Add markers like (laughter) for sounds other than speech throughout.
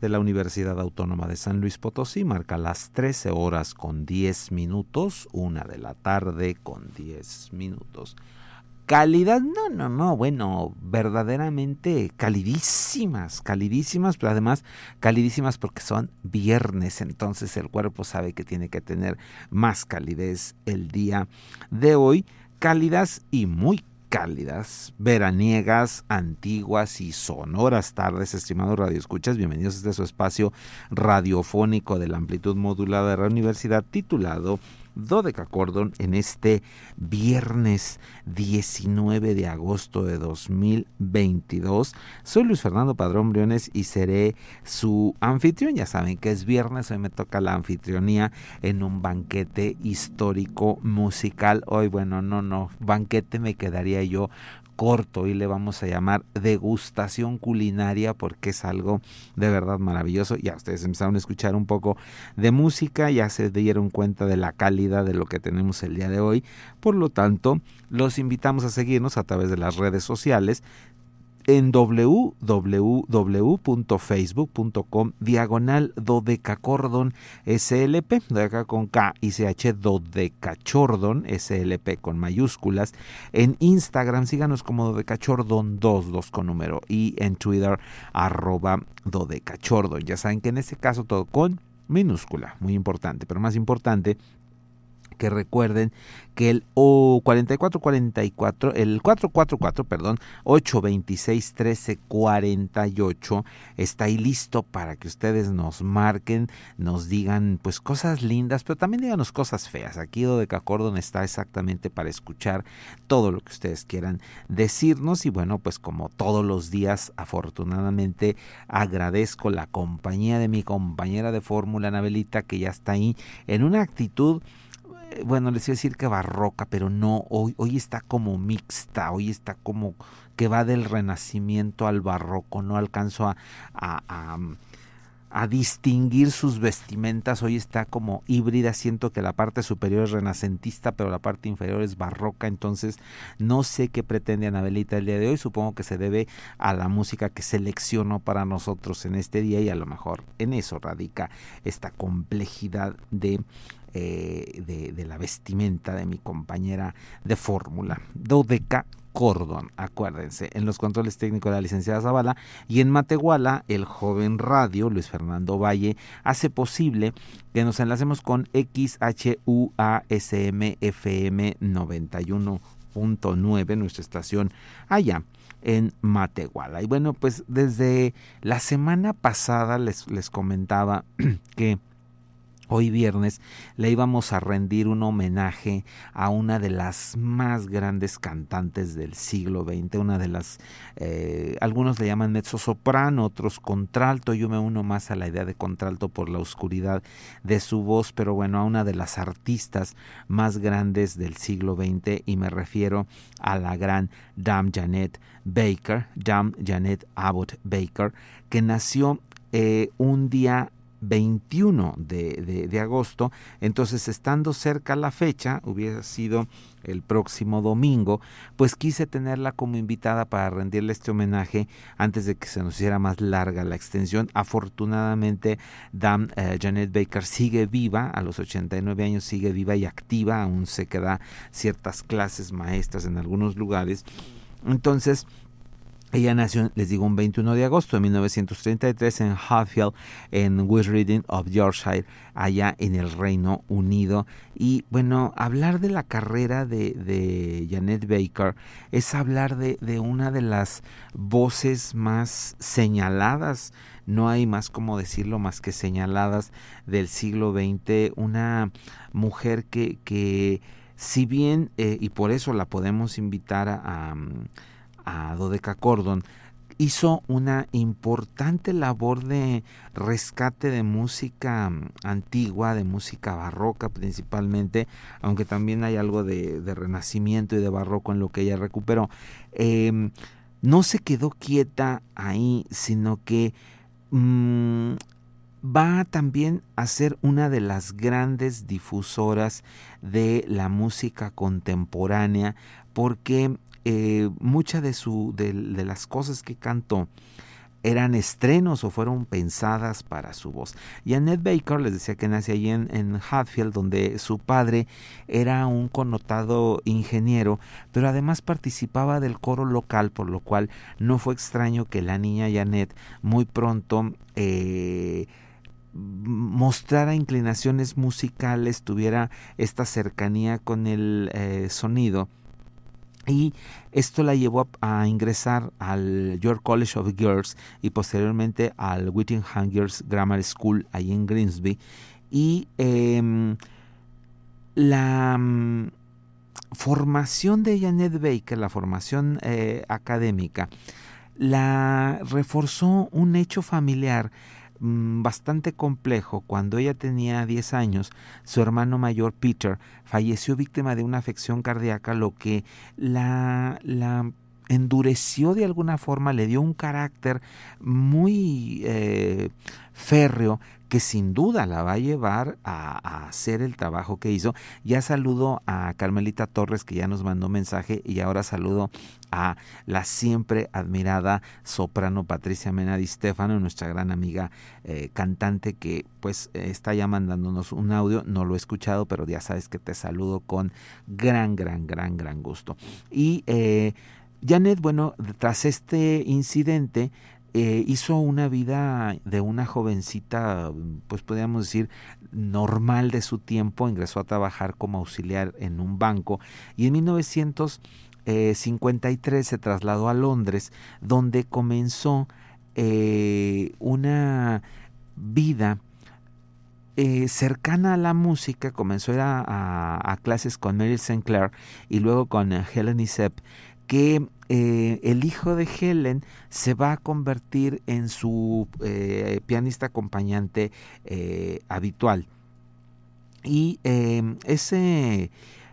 De la Universidad Autónoma de San Luis Potosí marca las 13 horas con 10 minutos, una de la tarde con 10 minutos. Calidad, no, no, no, bueno, verdaderamente calidísimas, calidísimas, pero además calidísimas porque son viernes, entonces el cuerpo sabe que tiene que tener más calidez el día de hoy, cálidas y muy cálidas, veraniegas, antiguas y sonoras tardes, estimados radioescuchas. Bienvenidos a este su espacio radiofónico de la amplitud modulada de la universidad titulado Cordon en este viernes 19 de agosto de 2022. Soy Luis Fernando Padrón Briones y seré su anfitrión. Ya saben que es viernes, hoy me toca la anfitrionía en un banquete histórico musical. Hoy, bueno, no, no, banquete me quedaría yo corto y le vamos a llamar degustación culinaria porque es algo de verdad maravilloso. Ya ustedes empezaron a escuchar un poco de música, ya se dieron cuenta de la calidad de lo que tenemos el día de hoy. Por lo tanto, los invitamos a seguirnos a través de las redes sociales en www.facebook.com diagonal dodecacordon slp, con K y CH dodecachordon slp con mayúsculas. En Instagram síganos como dodecachordon 2, 2 con número y en Twitter arroba dodecachordon. Ya saben que en este caso todo con minúscula, muy importante, pero más importante que recuerden que el o 4444, el 444, perdón, 826 1348 está ahí listo para que ustedes nos marquen, nos digan pues cosas lindas, pero también díganos cosas feas. Aquí Dodeca Cordon está exactamente para escuchar todo lo que ustedes quieran decirnos y bueno, pues como todos los días, afortunadamente agradezco la compañía de mi compañera de fórmula, Anabelita, que ya está ahí en una actitud bueno, les iba a decir que barroca, pero no, hoy, hoy está como mixta, hoy está como que va del renacimiento al barroco, no alcanzo a, a, a, distinguir sus vestimentas, hoy está como híbrida, siento que la parte superior es renacentista, pero la parte inferior es barroca, entonces no sé qué pretende Anabelita el día de hoy, supongo que se debe a la música que seleccionó para nosotros en este día y a lo mejor en eso radica esta complejidad de eh, de, la vestimenta de mi compañera de fórmula. Dodeca Cordon, acuérdense, en los controles técnicos de la licenciada Zavala y en Matehuala, el joven radio Luis Fernando Valle hace posible que nos enlacemos con XHUASM FM 91.9, nuestra estación allá en Matehuala. Y bueno, pues desde la semana pasada les, les comentaba (clears throat) que Hoy viernes le íbamos a rendir un homenaje a una de las más grandes cantantes del siglo XX, una de las, eh, algunos le llaman mezzo soprano, otros contralto, yo me uno más a la idea de contralto por la oscuridad de su voz, pero bueno, a una de las artistas más grandes del siglo XX y me refiero a la gran Dame Janet Baker, Dame Janet Abbott Baker, que nació eh, un día 21 de, de, agosto. Entonces, estando cerca la fecha, hubiera sido el próximo domingo, pues quise tenerla como invitada para rendirle este homenaje antes de que se nos hiciera más larga la extensión. Afortunadamente, Dan eh, Janet Baker sigue viva, a los 89 años sigue viva y activa, aún se queda ciertas clases maestras en algunos lugares. Entonces, ella nació, les digo, un 21 de agosto de 1933 en Hatfield, en West Reading of Yorkshire, allá en el Reino Unido. Y bueno, hablar de la carrera de, Janet Baker es hablar de, de, una de las voces más señaladas, no hay más como decirlo más que señaladas del siglo XX, una mujer que, que si bien, eh, y por eso la podemos invitar a Dodeca Cordon, hizo una importante labor de rescate de música mm, antigua, de música barroca principalmente, aunque también hay algo de, renacimiento y de barroco en lo que ella recuperó. Em, no se quedó quieta ahí, sino que mm, va también a ser una de las grandes difusoras de la música contemporánea, porque eh, muchas de, su, de, las cosas que cantó eran estrenos o fueron pensadas para su voz. Y Annette Baker les decía que nació allí en, en, Hatfield, donde su padre era un connotado ingeniero, pero además participaba del coro local, por lo cual no fue extraño que la niña Janet muy pronto eh, mostrara inclinaciones musicales, tuviera esta cercanía con el eh, sonido y esto la llevó a, ingresar al York College of Girls y posteriormente al Whittingham Girls Grammar School ahí en Grimsby. Y em, la mm, formación de Janet Baker, la formación eh, académica, la reforzó un hecho familiar Mm, bastante complejo. Cuando ella tenía 10 años, su hermano mayor Peter falleció víctima de una afección cardíaca, lo que la, la endureció de alguna forma, le dio un carácter muy eh, férreo que sin duda la va a llevar a, hacer el trabajo que hizo. Ya saludo a Carmelita Torres que ya nos mandó mensaje y ahora saludo a la siempre admirada soprano Patricia Mena Di Stefano, nuestra gran amiga eh, cantante que pues está ya mandándonos un audio, no lo he escuchado, pero ya sabes que te saludo con gran, gran, gran, gran gusto. Y eh, Janet, bueno, tras este incidente, eh, hizo una vida de una jovencita, pues podríamos decir, normal de su tiempo, ingresó a trabajar como auxiliar en un banco y en 1953 se trasladó a Londres, donde comenzó eh, una vida eh, cercana a la música, comenzó a, clases con Mary St. Clair y luego con Helen Isep, que eh, el hijo de Helen se va a convertir en su eh, pianista acompañante eh, habitual. Y ese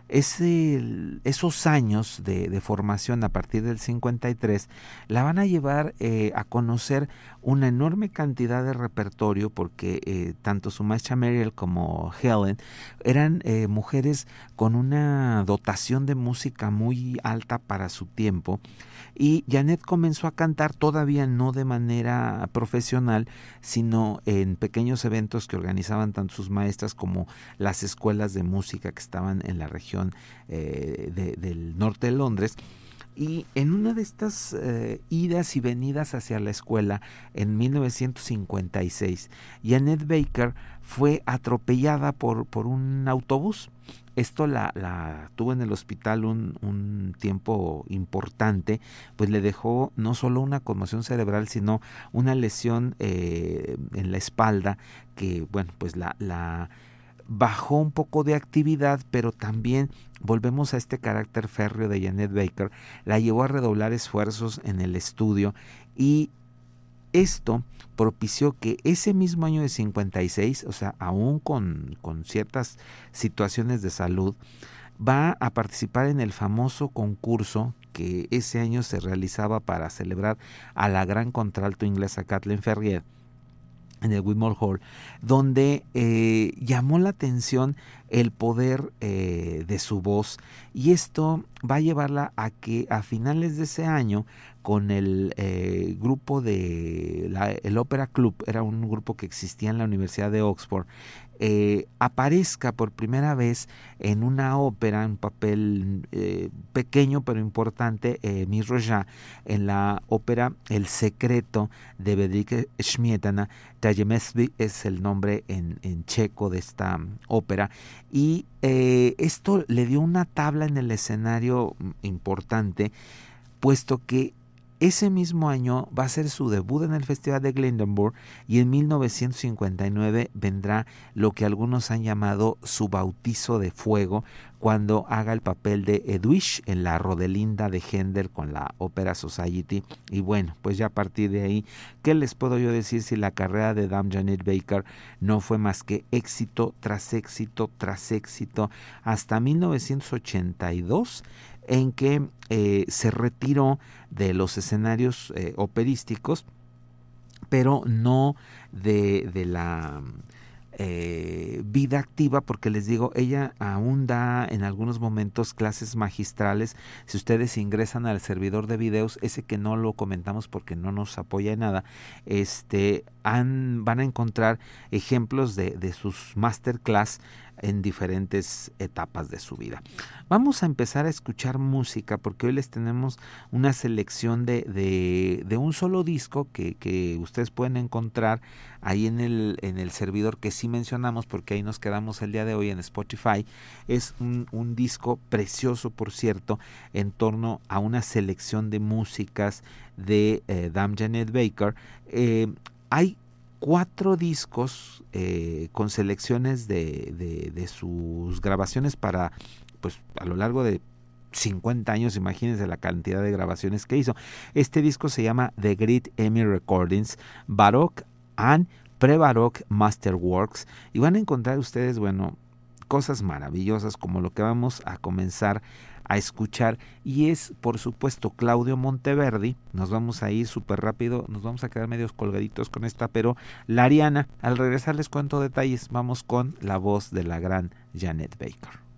esos años de, formación a partir del 53 la van a llevar a conocer una enorme cantidad de repertorio porque eh, tanto su maestra Mariel como Helen eran eh, mujeres con una dotación de música muy alta para su tiempo y Janet comenzó a cantar todavía no de manera profesional, sino en pequeños eventos que organizaban tanto sus maestras como las escuelas de música que estaban en la región eh, del norte de Londres. Y en una de estas eh, idas y venidas hacia la escuela en 1956, Janet Baker fue atropellada por, por un autobús. Esto la, tuvo en el hospital un, un, tiempo importante, pues le dejó no solo una conmoción cerebral, sino una lesión eh, en la espalda que, bueno, pues la, la bajó un poco de actividad, pero también volvemos a este carácter férreo de Janet Baker, la llevó a redoblar esfuerzos en el estudio y esto propició que ese mismo año de 56, o sea, aún con, con ciertas situaciones de salud, va a participar en el famoso concurso que ese año se realizaba para celebrar a la gran contralto inglesa Kathleen Ferrier en el Whitmore Hall, donde eh, llamó la atención el poder eh, de su voz. Y esto va a llevarla a que a finales de ese año con el eh, grupo de la, el Opera Club, era un grupo que existía en la Universidad de Oxford, eh, aparezca por primera vez en una ópera, un papel eh, pequeño pero importante, eh, en la ópera El secreto de Bedrike Smietana. Tajemesby es el nombre en, en, checo de esta ópera. Y eh, esto le dio una tabla en el escenario mm, importante, puesto que ese mismo año va a ser su debut en el Festival de Glyndebourne y en 1959 vendrá lo que algunos han llamado su bautizo de fuego cuando haga el papel de Edwidge en la Rodelinda de Händel con la Opera Society. Y bueno, pues ya a partir de ahí, ¿qué les puedo yo decir si la carrera de Dame Janet Baker no fue más que éxito tras éxito tras éxito hasta 1982? En que eh, se retiró de los escenarios eh, operísticos, pero no de, de la eh, vida activa, porque les digo, ella aún da en algunos momentos clases magistrales. Si ustedes ingresan al servidor de videos, ese que no lo comentamos porque no nos apoya en nada, este, van a encontrar ejemplos de, de sus masterclass en diferentes etapas de su vida. Vamos a empezar a escuchar música porque hoy les tenemos una selección de, de, un solo disco que, que, ustedes pueden encontrar ahí en el, en el servidor que sí mencionamos porque ahí nos quedamos el día de hoy en Spotify. Es un, un disco precioso, por cierto, en torno a una selección de músicas de eh, Dame Janet Baker. Eh, hay cuatro discos eh, con selecciones de, de, sus grabaciones para, pues a lo largo de 50 años, imagínense la cantidad de grabaciones que hizo. Este disco se llama The Great Emmy Recordings, Baroque and Pre-Baroque Masterworks, y van a encontrar ustedes, bueno, cosas maravillosas como lo que vamos a comenzar a escuchar. Y es por supuesto Claudio Monteverdi, nos vamos a ir súper rápido, nos vamos a quedar medios colgaditos con esta, pero la Ariana, al regresar les cuento detalles, vamos con la voz de la gran Janet Baker.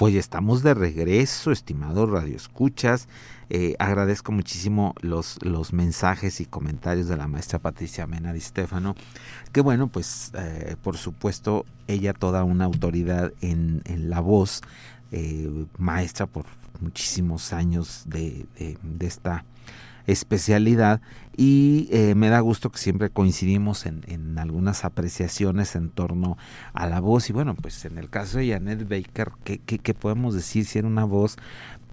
Pues estamos de regreso, estimados radioescuchas. Eh, agradezco muchísimo los, los mensajes y comentarios de la maestra Patricia Mena Di Stefano, que bueno, pues eh, por supuesto ella toda una autoridad en, en la voz, eh, maestra por muchísimos años de, de esta especialidad y eh, me da gusto que siempre coincidimos en, en, algunas apreciaciones en torno a la voz y bueno pues en el caso de Janet Baker ¿qué, qué, podemos decir si era una voz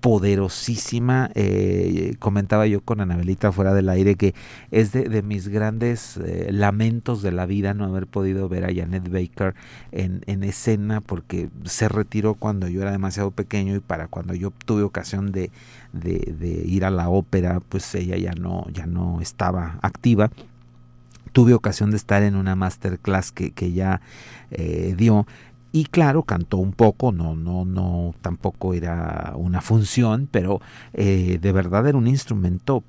poderosísima. Eh, comentaba yo con Anabelita fuera del aire que es de, de mis grandes eh, lamentos de la vida no haber podido ver a Janet Baker en, en, escena porque se retiró cuando yo era demasiado pequeño y para cuando yo tuve ocasión de, de, ir a la ópera, pues ella ya no, ya no estaba activa tuve ocasión de estar en una masterclass que, que ya eh, dio y claro cantó un poco no no no tampoco era una función pero eh, de verdad era un instrumento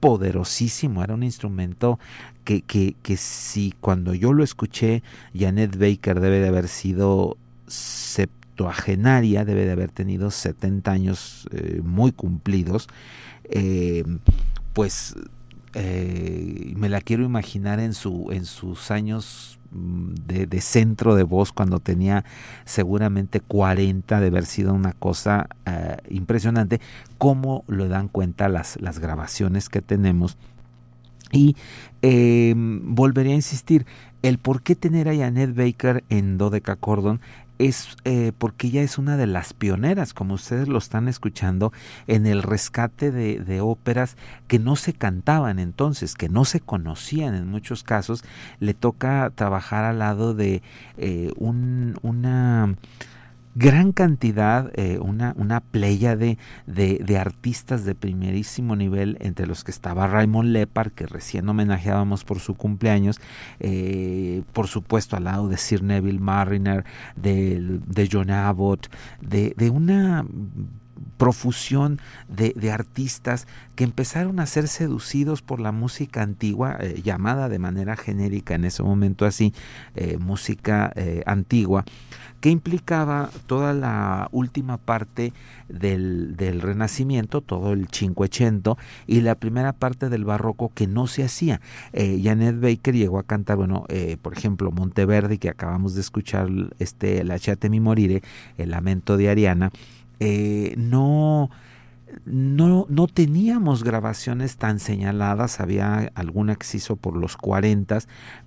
poderosísimo era un instrumento que, que, que si cuando yo lo escuché Janet Baker debe de haber sido septuagenaria debe de haber tenido 70 años eh, muy cumplidos eh, pues me la quiero imaginar en su en sus años de, de, centro de voz cuando tenía seguramente 40 de haber sido una cosa uh, impresionante cómo lo dan cuenta las, las grabaciones que tenemos. Y eh, volvería a insistir el por qué tener a Janet Baker en Cordon es eh, porque ella es una de las pioneras, como ustedes lo están escuchando, en el rescate de, de, óperas que no se cantaban entonces, que no se conocían en muchos casos. Le toca trabajar al lado de eh, un, una gran cantidad, eh, una, una playa de, de, de, artistas de primerísimo nivel, entre los que estaba Raymond Lepard, que recién homenajeábamos por su cumpleaños, eh, por supuesto al lado de Sir Neville Mariner, de, de John Abbott, de, de una profusión de, artistas que empezaron a ser seducidos por la música antigua, eh, llamada de manera genérica en ese momento así, eh, música eh, antigua, que implicaba toda la última parte del, Renacimiento, todo el Cinquecento, y la primera parte del Barroco que no se hacía. Janet Baker llegó a cantar, bueno, por ejemplo, Monteverdi, que acabamos de escuchar, este, La Chate Mi Morire, El Lamento de Ariana, eh, no, no, no teníamos grabaciones tan señaladas, había alguna que se hizo por los 40,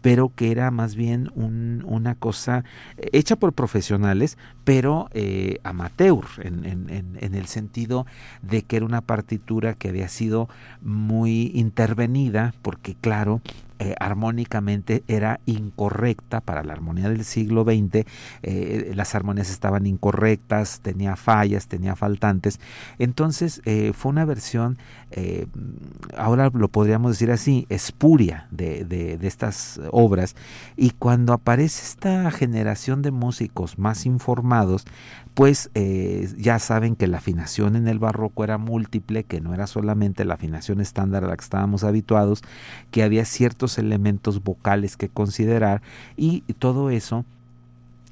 pero que era más bien un, una cosa hecha por profesionales, pero eh, amateur, en, el sentido de que era una partitura que había sido muy intervenida, porque claro, eh, armónicamente era incorrecta para la armonía del siglo XX, eh, las armonías estaban incorrectas, tenía fallas, tenía faltantes, entonces eh, fue una versión, ahora lo podríamos decir así, espuria de, de, de, estas obras, y cuando aparece esta generación de músicos más informados, pues eh, ya saben que la afinación en el barroco era múltiple, que no era solamente la afinación estándar a la que estábamos habituados, que había ciertos elementos vocales que considerar y todo eso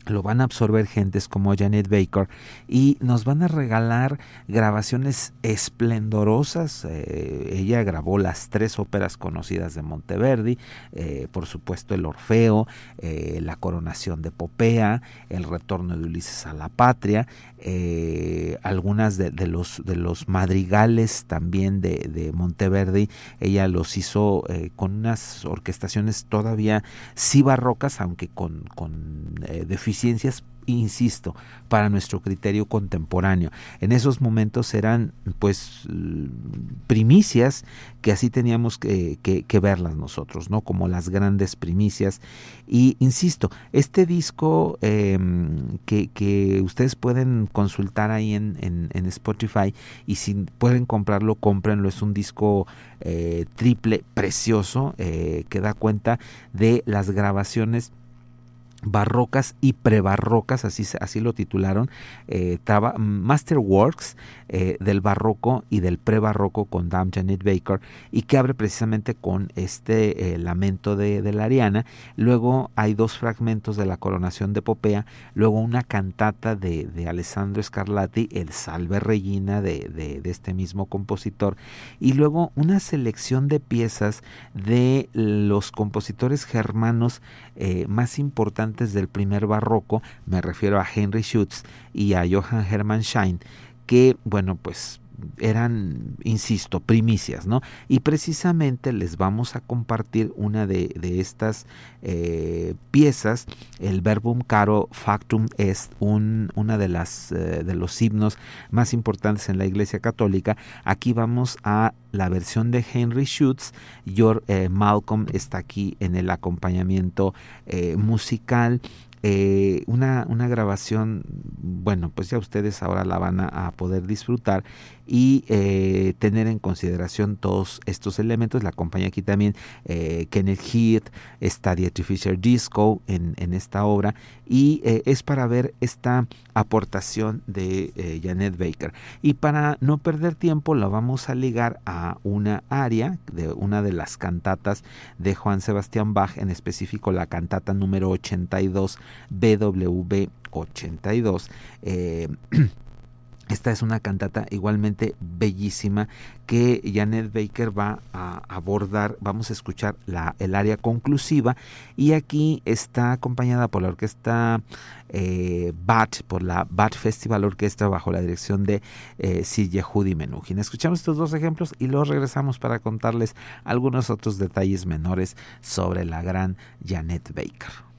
lo van a absorber gentes como Janet Baker y nos van a regalar grabaciones esplendorosas. Eh, ella grabó las tres óperas conocidas de Monteverdi, eh, por supuesto el Orfeo, eh, la coronación de Popea, el retorno de Ulises a la patria, eh, algunas de, de, los, de los madrigales también de, de Monteverdi, ella los hizo con unas orquestaciones todavía sí barrocas, aunque con, con deficiencias deficiencias insisto, para nuestro criterio contemporáneo. En esos momentos eran pues primicias que así teníamos que, que, verlas nosotros, ¿no? Como las grandes primicias. Y insisto, este disco eh, que, que, ustedes pueden consultar ahí en, en, en, Spotify y si pueden comprarlo, cómprenlo. Es un disco eh, triple precioso eh, que da cuenta de las grabaciones barrocas y prebarrocas, así, así lo titularon, eh, Masterworks eh, del barroco y del prebarroco con Dame Janet Baker y que abre precisamente con este eh, lamento de, de, la Ariana. Luego hay dos fragmentos de la coronación de Popea, luego una cantata de, de Alessandro Scarlatti, el Salve Regina de, de, este mismo compositor, y luego una selección de piezas de los compositores germanos más importantes del primer barroco, me refiero a Henry Schütz y a Johann Hermann Schein, que, bueno, pues eran, insisto, primicias, ¿no? Y precisamente les vamos a compartir una de, de estas eh, piezas, el Verbum Caro Factum es un, una de las eh, de los himnos más importantes en la Iglesia Católica. Aquí vamos a la versión de Henry Schutz. George eh, Malcolm está aquí en el acompañamiento eh, musical. Eh, una, una, grabación, bueno, pues ya ustedes ahora la van a, a poder disfrutar y eh, tener en consideración todos estos elementos. La acompaña aquí también eh, Kenneth Heath, está Dietrich Fisher Disco en, en esta obra y eh, es para ver esta aportación de eh, Janet Baker. Y para no perder tiempo la vamos a ligar a una aria de una de las cantatas de Juan Sebastián Bach, en específico la cantata número 82 BWV 82. Eh, (clears throat) Esta es una cantata igualmente bellísima que Janet Baker va a abordar. Vamos a escuchar la, el área conclusiva y aquí está acompañada por la orquesta eh, BAT, por la BAT Festival Orquesta bajo la dirección de eh, Judy Menuhin. Escuchamos estos dos ejemplos y luego regresamos para contarles algunos otros detalles menores sobre la gran Janet Baker.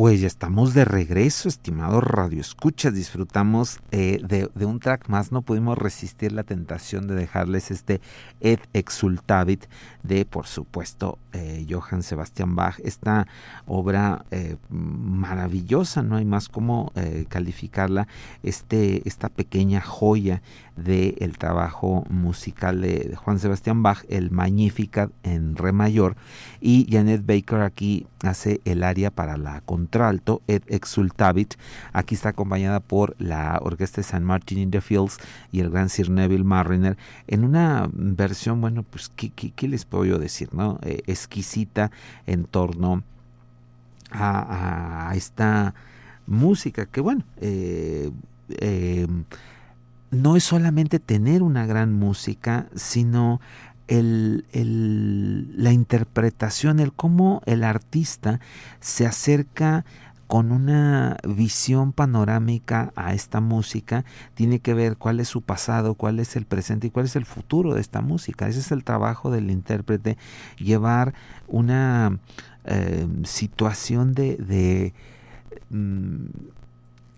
Pues ya estamos de regreso, estimados radioescuchas. Disfrutamos eh, de, un track más. No pudimos resistir la tentación de dejarles este Ed Exultavit de, por supuesto, eh, Johann Sebastian Bach. Esta obra eh, maravillosa, no hay más cómo calificarla. Este, esta pequeña joya del trabajo musical de, Juan Sebastián Bach, el Magnificat en re mayor, y Janet Baker aquí hace el aria para la contralto, Ed Exultavit. Aquí está acompañada por la Orquesta de San Martin in the Fields y el gran Sir Neville Mariner en una versión, bueno, pues, ¿qué, les puedo yo decir? no eh, Exquisita en torno a, esta música que, bueno, eh, eh, no es solamente tener una gran música, sino el, la interpretación, el cómo el artista se acerca con una visión panorámica a esta música, tiene que ver cuál es su pasado, cuál es el presente y cuál es el futuro de esta música. Ese es el trabajo del intérprete, llevar una eh, situación de, de mm,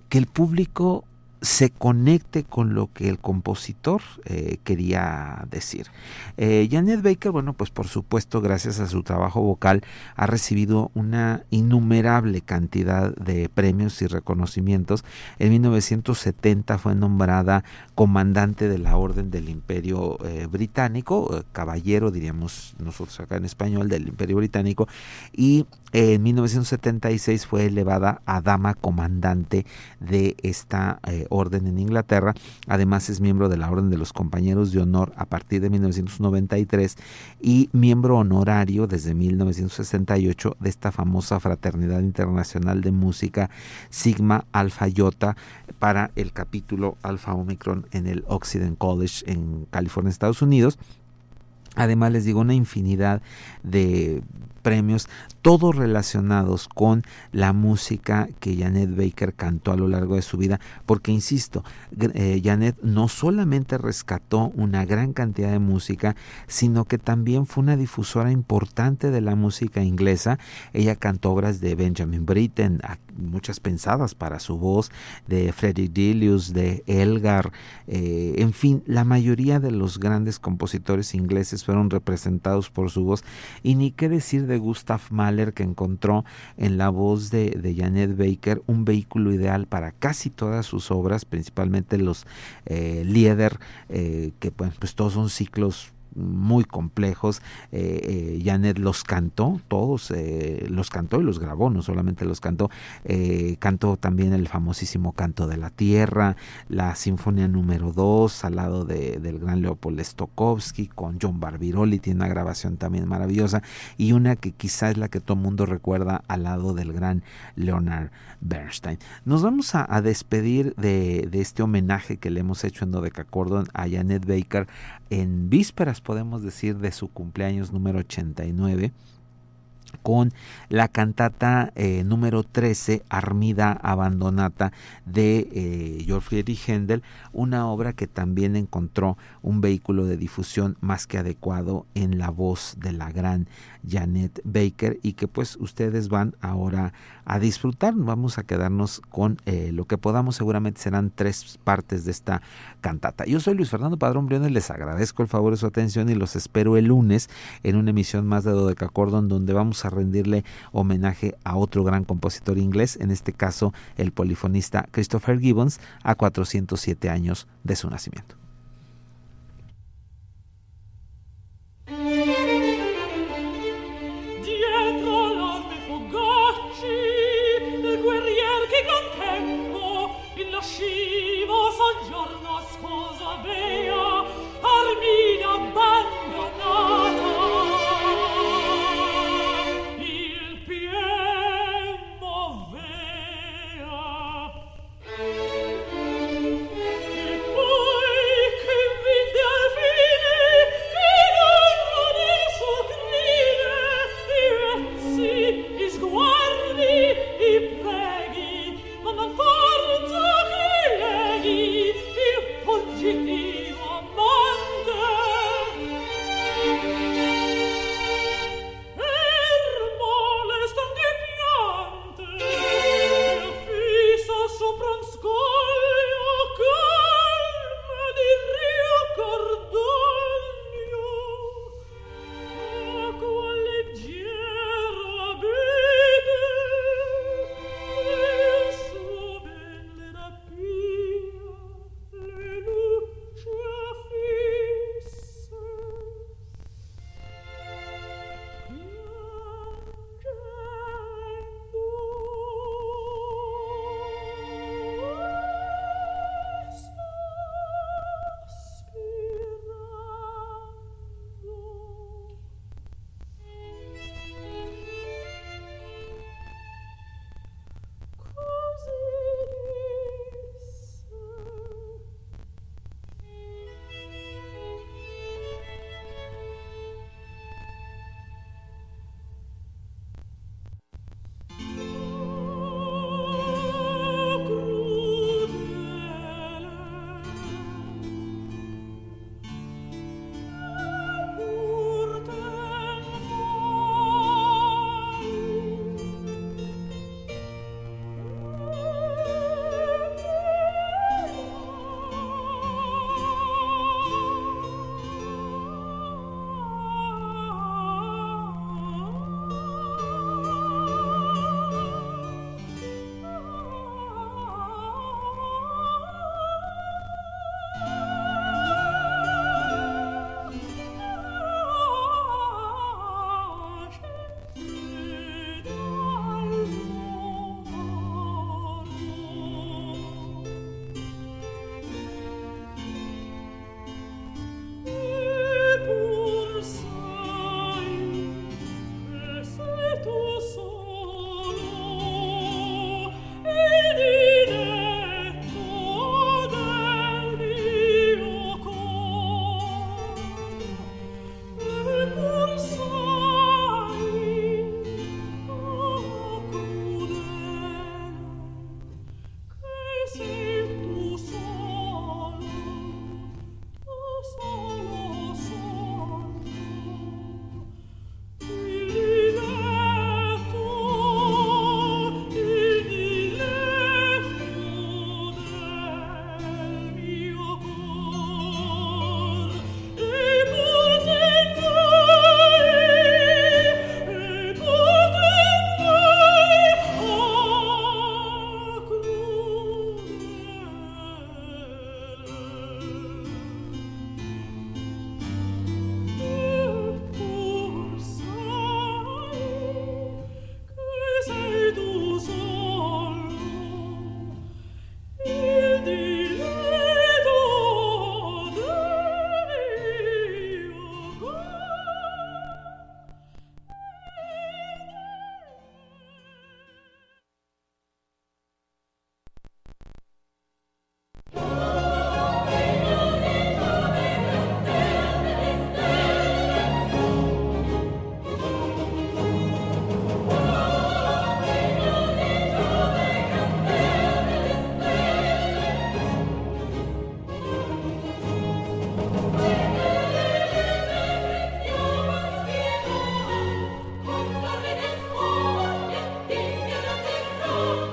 que el público se conecte con lo que el compositor eh, quería decir. Eh, Janet Baker, bueno, pues por supuesto, gracias a su trabajo vocal, ha recibido una innumerable cantidad de premios y reconocimientos. En 1970 fue nombrada comandante de la Orden del Imperio eh, Británico, caballero, diríamos nosotros acá en español, del Imperio Británico, y en 1976 fue elevada a dama comandante de esta orden en Inglaterra. Además es miembro de la Orden de los Compañeros de Honor a partir de 1993 y miembro honorario desde 1968 de esta famosa Fraternidad Internacional de Música Sigma Alpha Iota para el capítulo Alpha Omicron en el Occident College en California, Estados Unidos. Además les digo una infinidad de premios, todos relacionados con la música que Janet Baker cantó a lo largo de su vida, porque insisto, eh, Janet no solamente rescató una gran cantidad de música, sino que también fue una difusora importante de la música inglesa. Ella cantó obras de Benjamin Britten, muchas pensadas para su voz, de Frederick Delius, de Elgar, eh, en fin, la mayoría de los grandes compositores ingleses fueron representados por su voz, y ni qué decir de Gustav Mahler que encontró en la voz de, Janet Baker un vehículo ideal para casi todas sus obras, principalmente los eh, Lieder, eh, que pues, pues todos son ciclos muy complejos. Eh, eh, Janet los cantó, todos eh, los cantó y los grabó, no solamente los cantó, cantó también el famosísimo Canto de la Tierra, la Sinfonía número 2 al lado de, del gran Leopold Stokowski con John Barbirolli, tiene una grabación también maravillosa y una que quizá es la que todo el mundo recuerda al lado del gran Leonard Bernstein. Nos vamos a, despedir de, de, este homenaje que le hemos hecho en Cordon a Janet Baker en vísperas, podemos decir, de su cumpleaños número 89 con la cantata eh, número 13, Armida Abandonata, de eh, Georg Friedrich Händel, una obra que también encontró un vehículo de difusión más que adecuado en la voz de la gran Janet Baker y que pues ustedes van ahora a disfrutar. Vamos a quedarnos con eh, lo que podamos, seguramente serán tres partes de esta cantata. Yo soy Luis Fernando Padrón Briones, les agradezco el favor de su atención y los espero el lunes en una emisión más de Dodecacordon donde vamos a rendirle homenaje a otro gran compositor inglés, en este caso el polifonista Christopher Gibbons, a 407 años de su nacimiento.